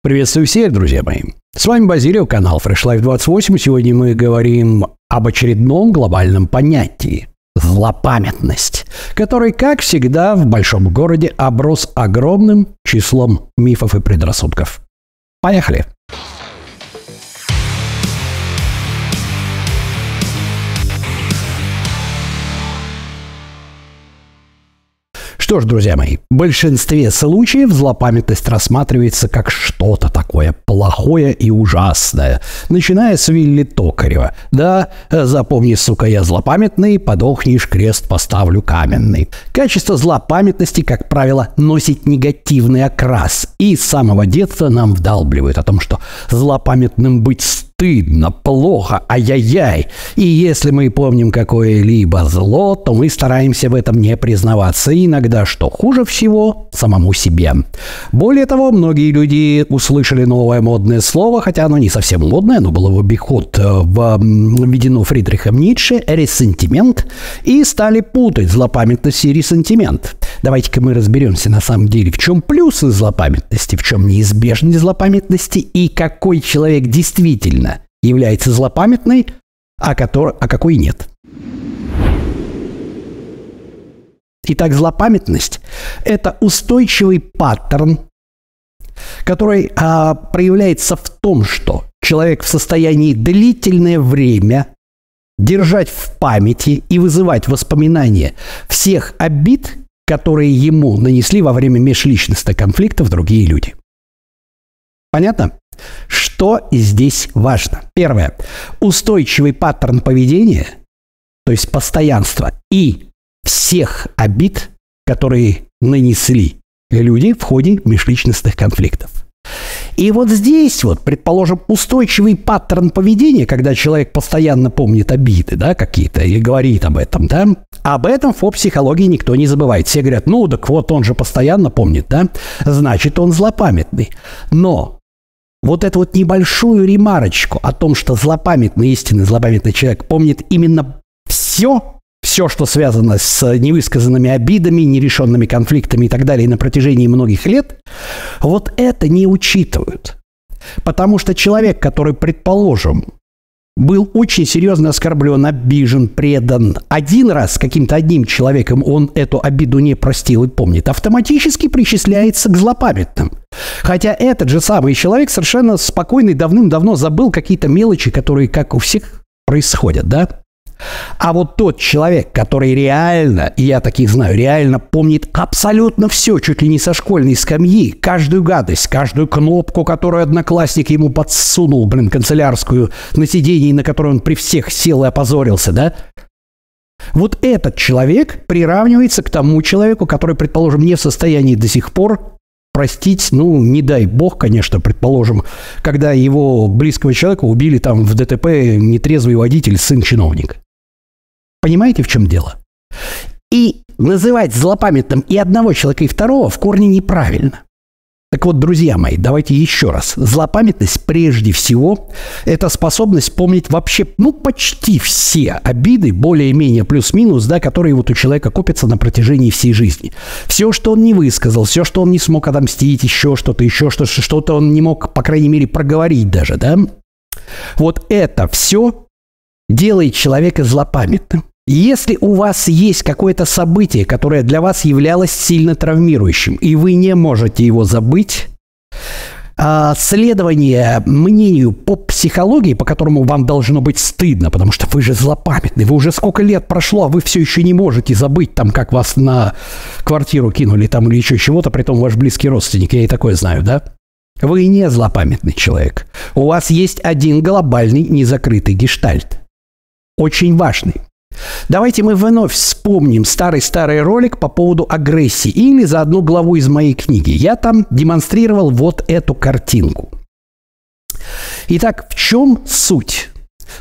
Приветствую всех, друзья мои. С вами Базилио, канал Fresh Life 28. Сегодня мы говорим об очередном глобальном понятии – злопамятность, который, как всегда, в большом городе оброс огромным числом мифов и предрассудков. Поехали! Что ж, друзья мои, в большинстве случаев злопамятность рассматривается как что-то такое плохое и ужасное, начиная с Вилли Токарева. Да, запомни, сука, я злопамятный, подохнешь, крест поставлю каменный. Качество злопамятности, как правило, носит негативный окрас, и с самого детства нам вдалбливают о том, что злопамятным быть стыдно, плохо, ай-яй-яй. И если мы помним какое-либо зло, то мы стараемся в этом не признаваться. Иногда, что хуже всего, самому себе. Более того, многие люди услышали новое модное слово, хотя оно не совсем модное, оно было в обиход э, введено Фридрихом Ницше, ресентимент, и стали путать злопамятность и ресентимент. Давайте-ка мы разберемся на самом деле, в чем плюсы злопамятности, в чем неизбежность злопамятности и какой человек действительно является злопамятной, а, который, а какой нет. Итак, злопамятность – это устойчивый паттерн, который а, проявляется в том, что человек в состоянии длительное время держать в памяти и вызывать воспоминания всех обид, которые ему нанесли во время межличностных конфликтов другие люди. Понятно? Что здесь важно? Первое. Устойчивый паттерн поведения, то есть постоянство и всех обид, которые нанесли люди в ходе межличностных конфликтов. И вот здесь вот, предположим, устойчивый паттерн поведения, когда человек постоянно помнит обиды, да, какие-то, и говорит об этом, да, об этом в психологии никто не забывает. Все говорят, ну, так вот он же постоянно помнит, да, значит, он злопамятный. Но вот эту вот небольшую ремарочку о том, что злопамятный, истинный злопамятный человек помнит именно все, все, что связано с невысказанными обидами, нерешенными конфликтами и так далее на протяжении многих лет, вот это не учитывают. Потому что человек, который, предположим, был очень серьезно оскорблен, обижен, предан. Один раз каким-то одним человеком он эту обиду не простил и помнит, автоматически причисляется к злопамятным. Хотя этот же самый человек совершенно спокойный давным-давно забыл какие-то мелочи, которые, как у всех, происходят, да? А вот тот человек, который реально, и я таких знаю, реально помнит абсолютно все, чуть ли не со школьной скамьи, каждую гадость, каждую кнопку, которую одноклассник ему подсунул, блин, канцелярскую, на сиденье, на которой он при всех сел и опозорился, да? Вот этот человек приравнивается к тому человеку, который, предположим, не в состоянии до сих пор простить, ну, не дай бог, конечно, предположим, когда его близкого человека убили там в ДТП нетрезвый водитель, сын чиновника. Понимаете, в чем дело? И называть злопамятным и одного человека, и второго в корне неправильно. Так вот, друзья мои, давайте еще раз. Злопамятность прежде всего – это способность помнить вообще, ну, почти все обиды, более-менее плюс-минус, да, которые вот у человека копятся на протяжении всей жизни. Все, что он не высказал, все, что он не смог отомстить, еще что-то, еще что-то, что-то он не мог, по крайней мере, проговорить даже, да. Вот это все делает человека злопамятным. Если у вас есть какое-то событие, которое для вас являлось сильно травмирующим, и вы не можете его забыть, а, следование мнению по психологии, по которому вам должно быть стыдно, потому что вы же злопамятный, вы уже сколько лет прошло, а вы все еще не можете забыть, там, как вас на квартиру кинули там или еще чего-то, при том ваш близкий родственник, я и такое знаю, да? Вы не злопамятный человек. У вас есть один глобальный незакрытый гештальт. Очень важный. Давайте мы вновь вспомним старый-старый ролик по поводу агрессии или за одну главу из моей книги. Я там демонстрировал вот эту картинку. Итак, в чем суть?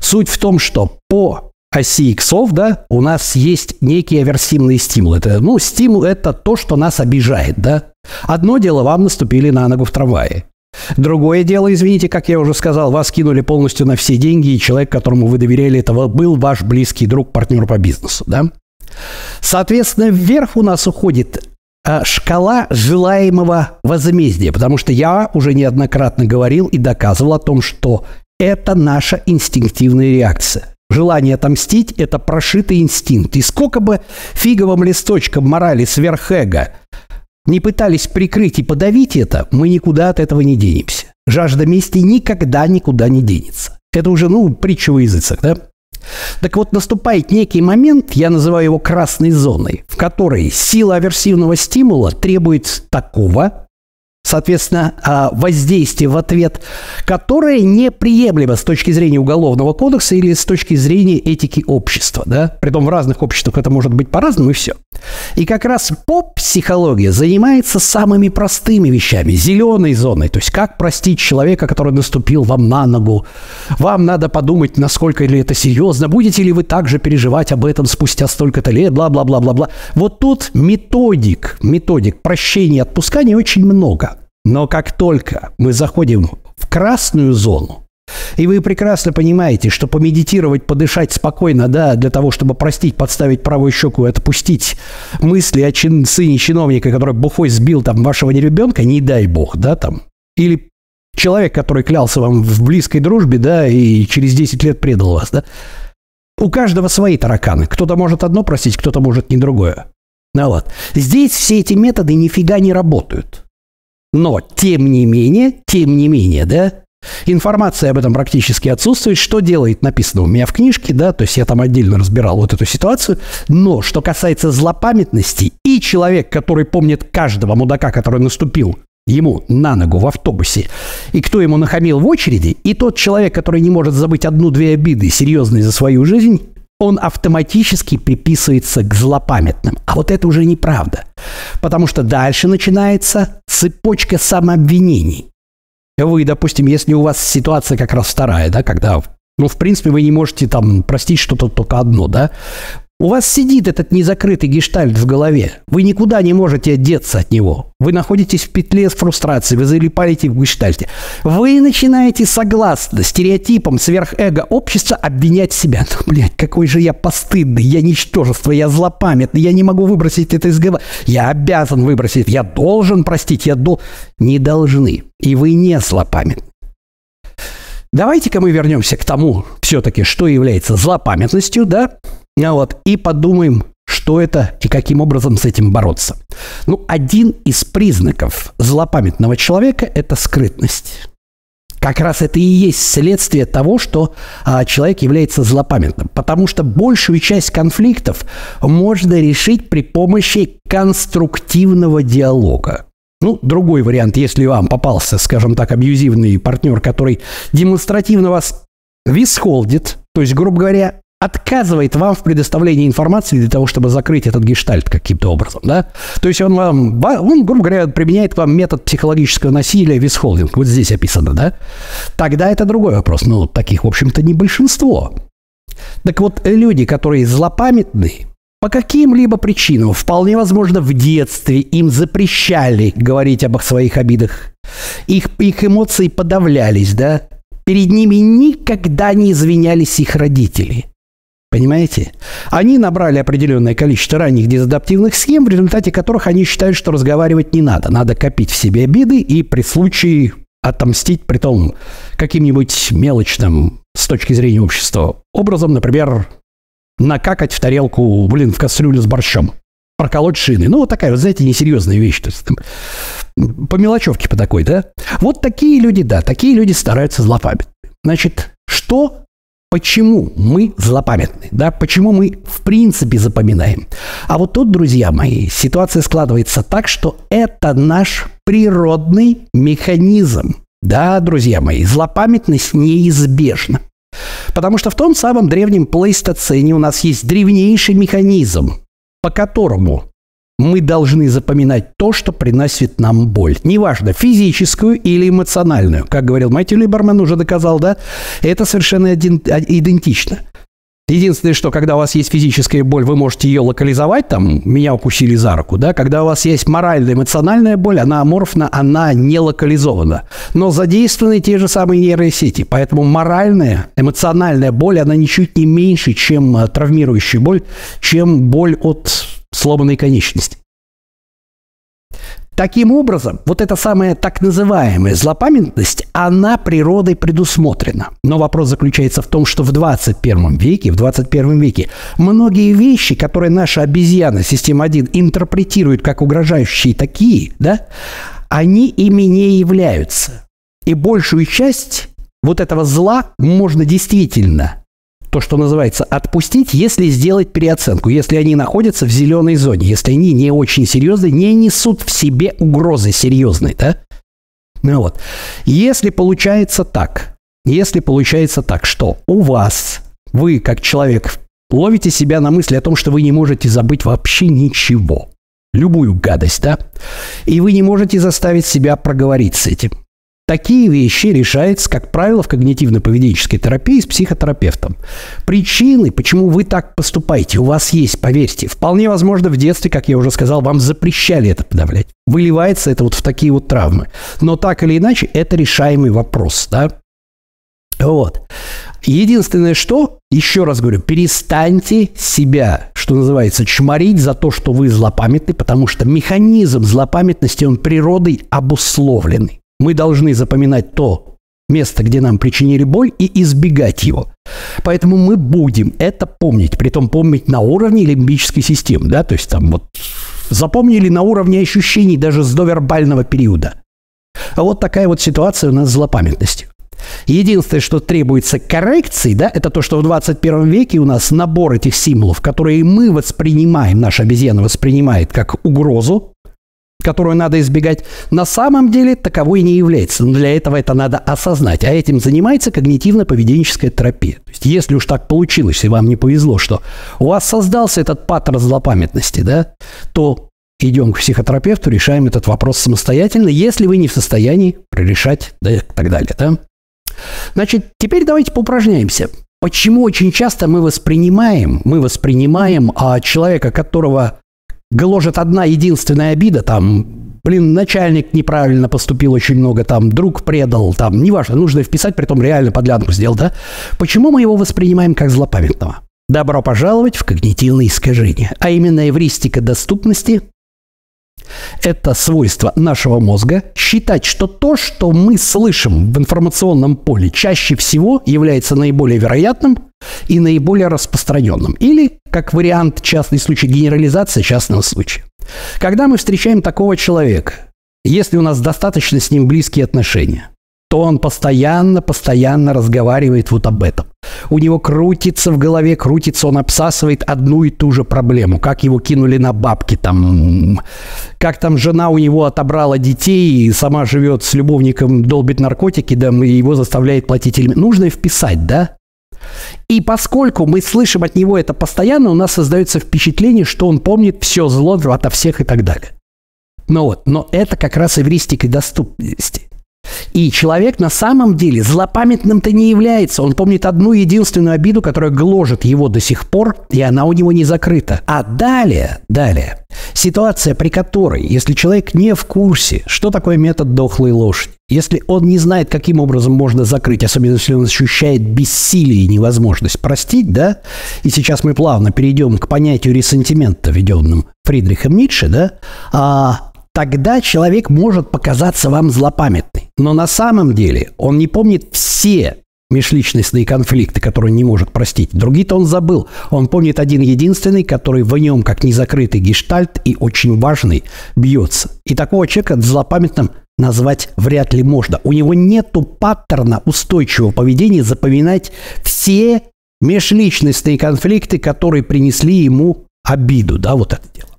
Суть в том, что по оси иксов, да, у нас есть некий аверсивный стимул. Это, ну, стимул – это то, что нас обижает, да. Одно дело, вам наступили на ногу в трамвае. Другое дело, извините, как я уже сказал, вас кинули полностью на все деньги, и человек, которому вы доверяли этого, был ваш близкий друг, партнер по бизнесу, да? Соответственно, вверх у нас уходит э, шкала желаемого возмездия, потому что я уже неоднократно говорил и доказывал о том, что это наша инстинктивная реакция. Желание отомстить – это прошитый инстинкт. И сколько бы фиговым листочком морали сверхэго не пытались прикрыть и подавить это, мы никуда от этого не денемся. Жажда мести никогда никуда не денется. Это уже, ну, притча в языцах, да? Так вот, наступает некий момент, я называю его красной зоной, в которой сила аверсивного стимула требует такого соответственно, а, воздействие в ответ, которое неприемлемо с точки зрения Уголовного кодекса или с точки зрения этики общества. Да? Притом в разных обществах это может быть по-разному и все. И как раз поп-психология занимается самыми простыми вещами, зеленой зоной, то есть как простить человека, который наступил вам на ногу. Вам надо подумать, насколько ли это серьезно, будете ли вы также переживать об этом спустя столько-то лет, бла-бла-бла-бла-бла. Вот тут методик, методик прощения и отпускания очень много. Но как только мы заходим в красную зону, и вы прекрасно понимаете, что помедитировать, подышать спокойно, да, для того, чтобы простить, подставить правую щеку и отпустить мысли о чин, сыне чиновника, который бухой сбил там вашего ребенка, не дай бог, да, там, или человек, который клялся вам в близкой дружбе, да, и через 10 лет предал вас, да, у каждого свои тараканы. Кто-то может одно простить, кто-то может не другое. Ну вот. Здесь все эти методы нифига не работают. Но, тем не менее, тем не менее, да, Информация об этом практически отсутствует. Что делает, написано у меня в книжке, да, то есть я там отдельно разбирал вот эту ситуацию. Но что касается злопамятности, и человек, который помнит каждого мудака, который наступил ему на ногу в автобусе, и кто ему нахамил в очереди, и тот человек, который не может забыть одну-две обиды серьезные за свою жизнь, он автоматически приписывается к злопамятным. А вот это уже неправда. Потому что дальше начинается цепочка самообвинений. Вы, допустим, если у вас ситуация как раз вторая, да, когда ну, в принципе, вы не можете там простить что-то только одно, да? У вас сидит этот незакрытый гештальт в голове. Вы никуда не можете одеться от него. Вы находитесь в петле с фрустрацией, вы залипаете в гештальте. Вы начинаете, согласно стереотипам сверхэго общества, обвинять себя. Ну, блядь, какой же я постыдный, я ничтожество, я злопамятный, я не могу выбросить это из головы. Я обязан выбросить, я должен простить, я дол... Не должны. И вы не злопамятны. Давайте-ка мы вернемся к тому, все-таки, что является злопамятностью, да? А вот, и подумаем, что это и каким образом с этим бороться. Ну, один из признаков злопамятного человека – это скрытность. Как раз это и есть следствие того, что а, человек является злопамятным. Потому что большую часть конфликтов можно решить при помощи конструктивного диалога. Ну, другой вариант, если вам попался, скажем так, абьюзивный партнер, который демонстративно вас висхолдит, то есть, грубо говоря, отказывает вам в предоставлении информации для того, чтобы закрыть этот гештальт каким-то образом, да? То есть он вам, он, грубо говоря, применяет к вам метод психологического насилия, висхолдинг, вот здесь описано, да? Тогда это другой вопрос. Ну, таких, в общем-то, не большинство. Так вот, люди, которые злопамятны, по каким-либо причинам, вполне возможно, в детстве им запрещали говорить об своих обидах. Их, их эмоции подавлялись, да? Перед ними никогда не извинялись их родители. Понимаете? Они набрали определенное количество ранних дезадаптивных схем, в результате которых они считают, что разговаривать не надо. Надо копить в себе обиды и при случае отомстить, при том каким-нибудь мелочным с точки зрения общества образом, например, накакать в тарелку, блин, в кастрюлю с борщом, проколоть шины. Ну, вот такая, вот, знаете, несерьезная вещь. То есть, там, по мелочевке по такой, да? Вот такие люди, да, такие люди стараются злопамятны. Значит, что Почему мы злопамятны? Да? Почему мы в принципе запоминаем? А вот тут, друзья мои, ситуация складывается так, что это наш природный механизм. Да, друзья мои, злопамятность неизбежна. Потому что в том самом древнем плейстоцене у нас есть древнейший механизм, по которому мы должны запоминать то, что приносит нам боль. Неважно, физическую или эмоциональную. Как говорил Мэтью Либерман, уже доказал, да? Это совершенно один, а, идентично. Единственное, что когда у вас есть физическая боль, вы можете ее локализовать, там, меня укусили за руку, да, когда у вас есть моральная, эмоциональная боль, она аморфна, она не локализована. Но задействованы те же самые нейросети, поэтому моральная, эмоциональная боль, она ничуть не меньше, чем а, травмирующая боль, чем боль от сломанной конечности. Таким образом, вот эта самая так называемая злопамятность, она природой предусмотрена. Но вопрос заключается в том, что в 21 веке, в 21 веке многие вещи, которые наша обезьяна, система 1, интерпретирует как угрожающие такие, да, они ими не являются. И большую часть вот этого зла можно действительно то, что называется, отпустить, если сделать переоценку, если они находятся в зеленой зоне, если они не очень серьезные, не несут в себе угрозы серьезной, да? Ну вот. Если получается так, если получается так, что у вас, вы как человек ловите себя на мысли о том, что вы не можете забыть вообще ничего, любую гадость, да, и вы не можете заставить себя проговорить с этим – Такие вещи решаются, как правило, в когнитивно-поведенческой терапии с психотерапевтом. Причины, почему вы так поступаете, у вас есть, поверьте. Вполне возможно, в детстве, как я уже сказал, вам запрещали это подавлять. Выливается это вот в такие вот травмы. Но так или иначе, это решаемый вопрос, да? Вот. Единственное, что, еще раз говорю, перестаньте себя, что называется, чморить за то, что вы злопамятны, потому что механизм злопамятности, он природой обусловленный. Мы должны запоминать то место, где нам причинили боль, и избегать его. Поэтому мы будем это помнить, при том помнить на уровне лимбической системы, да, то есть там вот запомнили на уровне ощущений даже с довербального периода. А вот такая вот ситуация у нас с злопамятностью. Единственное, что требуется коррекции, да, это то, что в 21 веке у нас набор этих символов, которые мы воспринимаем, наша обезьяна воспринимает как угрозу, которую надо избегать, на самом деле таковой не является. Но для этого это надо осознать. А этим занимается когнитивно-поведенческая терапия. То есть, если уж так получилось, и вам не повезло, что у вас создался этот паттерн злопамятности, да, то идем к психотерапевту, решаем этот вопрос самостоятельно, если вы не в состоянии решать, да, и так далее, да. Значит, теперь давайте поупражняемся. Почему очень часто мы воспринимаем, мы воспринимаем а, человека, которого гложет одна единственная обида, там, блин, начальник неправильно поступил очень много, там, друг предал, там, неважно, нужно вписать, при том реально подлянку сделал, да? Почему мы его воспринимаем как злопамятного? Добро пожаловать в когнитивные искажения, а именно эвристика доступности это свойство нашего мозга считать, что то, что мы слышим в информационном поле, чаще всего является наиболее вероятным и наиболее распространенным. Или, как вариант частный случай, генерализация частного случая. Когда мы встречаем такого человека, если у нас достаточно с ним близкие отношения, то он постоянно, постоянно разговаривает вот об этом. У него крутится в голове, крутится, он обсасывает одну и ту же проблему. Как его кинули на бабки там, как там жена у него отобрала детей и сама живет с любовником, долбит наркотики, да, и его заставляет платить элемент. Нужно вписать, да? И поскольку мы слышим от него это постоянно, у нас создается впечатление, что он помнит все зло ото всех и так далее. Но вот, но это как раз эвристика доступности. И человек на самом деле злопамятным-то не является. Он помнит одну единственную обиду, которая гложет его до сих пор, и она у него не закрыта. А далее, далее, ситуация, при которой, если человек не в курсе, что такое метод дохлой лошади, если он не знает, каким образом можно закрыть, особенно если он ощущает бессилие и невозможность простить, да, и сейчас мы плавно перейдем к понятию ресентимента, введенным Фридрихом Ницше, да, а тогда человек может показаться вам злопамятный. Но на самом деле он не помнит все межличностные конфликты, которые не может простить. Другие-то он забыл. Он помнит один единственный, который в нем, как незакрытый гештальт и очень важный, бьется. И такого человека злопамятным назвать вряд ли можно. У него нету паттерна устойчивого поведения запоминать все межличностные конфликты, которые принесли ему обиду, да, вот это дело.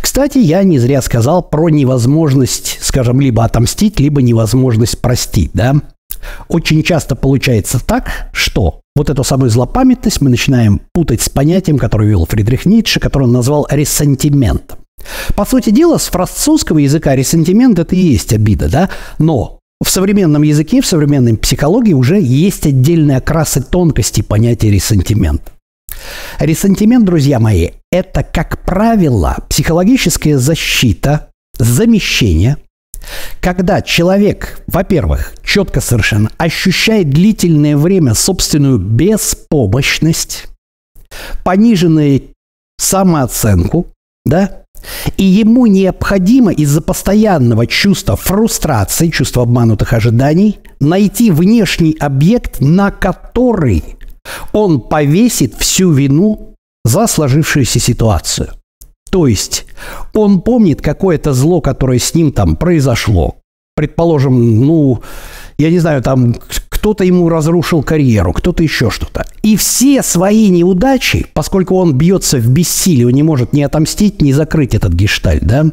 Кстати, я не зря сказал про невозможность, скажем, либо отомстить, либо невозможность простить, да. Очень часто получается так, что вот эту самую злопамятность мы начинаем путать с понятием, которое вел Фридрих Ницше, которое он назвал ресентиментом. По сути дела, с французского языка ресентимент – это и есть обида, да? Но в современном языке, в современной психологии уже есть отдельные окрасы тонкости понятия ресентимента. Ресентимент, друзья мои, это, как правило, психологическая защита, замещение, когда человек, во-первых, четко совершенно ощущает длительное время собственную беспомощность, пониженную самооценку, да, И ему необходимо из-за постоянного чувства фрустрации, чувства обманутых ожиданий, найти внешний объект, на который он повесит всю вину за сложившуюся ситуацию. То есть он помнит какое-то зло, которое с ним там произошло. Предположим, ну, я не знаю, там кто-то ему разрушил карьеру, кто-то еще что-то. И все свои неудачи, поскольку он бьется в бессилие, он не может ни отомстить, ни закрыть этот гештальт, да,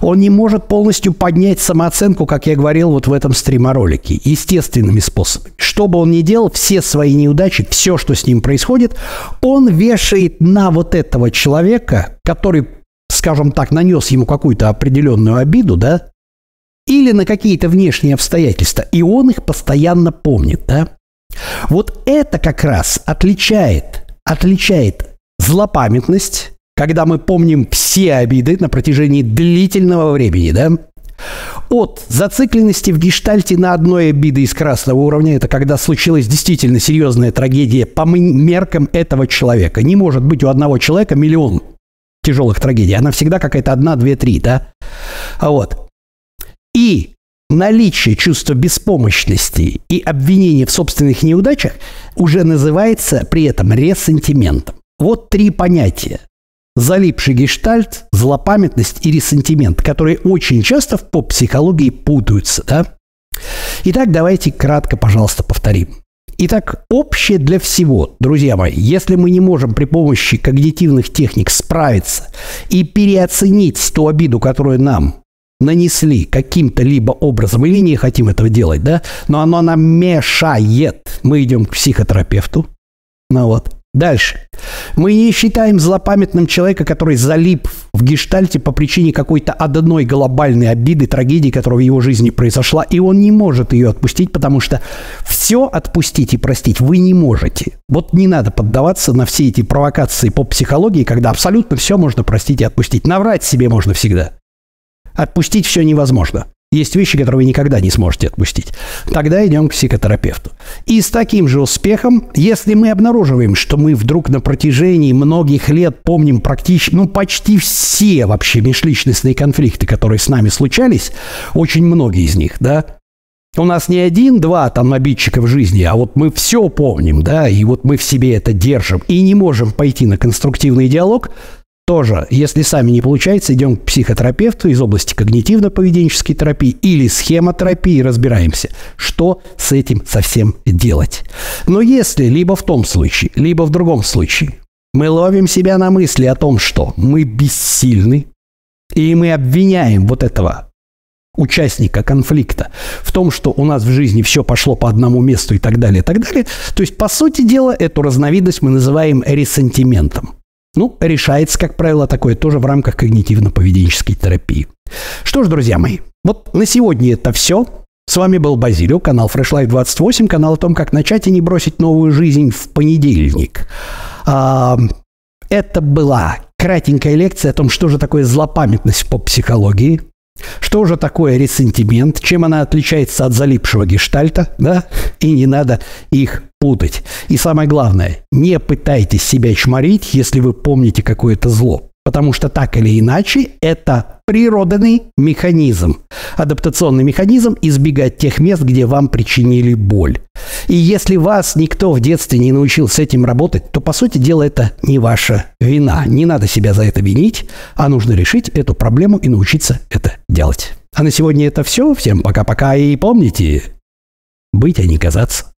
он не может полностью поднять самооценку, как я говорил вот в этом стриморолике, естественными способами. Что бы он ни делал, все свои неудачи, все, что с ним происходит, он вешает на вот этого человека, который скажем так, нанес ему какую-то определенную обиду, да, или на какие-то внешние обстоятельства, и он их постоянно помнит, да? Вот это как раз отличает, отличает злопамятность, когда мы помним все обиды на протяжении длительного времени, да, от зацикленности в гештальте на одной обиды из красного уровня, это когда случилась действительно серьезная трагедия по меркам этого человека. Не может быть у одного человека миллион тяжелых трагедий. Она всегда какая-то одна, две, три, да? А вот. И наличие чувства беспомощности и обвинения в собственных неудачах уже называется при этом ресентиментом. Вот три понятия. Залипший гештальт, злопамятность и ресентимент, которые очень часто в поп-психологии путаются. Да? Итак, давайте кратко, пожалуйста, повторим. Итак, общее для всего, друзья мои, если мы не можем при помощи когнитивных техник справиться и переоценить ту обиду, которую нам нанесли каким-то либо образом, или не хотим этого делать, да, но оно нам мешает. Мы идем к психотерапевту. Ну вот. Дальше. Мы не считаем злопамятным человека, который залип в гештальте по причине какой-то одной глобальной обиды, трагедии, которая в его жизни произошла, и он не может ее отпустить, потому что все отпустить и простить вы не можете. Вот не надо поддаваться на все эти провокации по психологии, когда абсолютно все можно простить и отпустить. Наврать себе можно всегда. Отпустить все невозможно. Есть вещи, которые вы никогда не сможете отпустить. Тогда идем к психотерапевту. И с таким же успехом, если мы обнаруживаем, что мы вдруг на протяжении многих лет помним практически, ну, почти все вообще межличностные конфликты, которые с нами случались, очень многие из них, да, у нас не один-два там обидчика в жизни, а вот мы все помним, да, и вот мы в себе это держим и не можем пойти на конструктивный диалог, тоже, если сами не получается, идем к психотерапевту из области когнитивно-поведенческой терапии или схемотерапии разбираемся, что с этим совсем делать. Но если либо в том случае, либо в другом случае мы ловим себя на мысли о том, что мы бессильны, и мы обвиняем вот этого участника конфликта в том, что у нас в жизни все пошло по одному месту и так далее, и так далее. То есть, по сути дела, эту разновидность мы называем ресентиментом. Ну, решается, как правило, такое тоже в рамках когнитивно-поведенческой терапии. Что ж, друзья мои, вот на сегодня это все. С вами был Базилио, канал Fresh Life 28, канал о том, как начать и не бросить новую жизнь в понедельник. А, это была кратенькая лекция о том, что же такое злопамятность по психологии, что же такое ресентимент, чем она отличается от залипшего гештальта, да, и не надо их путать. И самое главное, не пытайтесь себя чморить, если вы помните какое-то зло. Потому что так или иначе это природный механизм, адаптационный механизм избегать тех мест, где вам причинили боль. И если вас никто в детстве не научил с этим работать, то, по сути дела, это не ваша вина. Не надо себя за это винить, а нужно решить эту проблему и научиться это делать. А на сегодня это все. Всем пока-пока и помните, быть, а не казаться.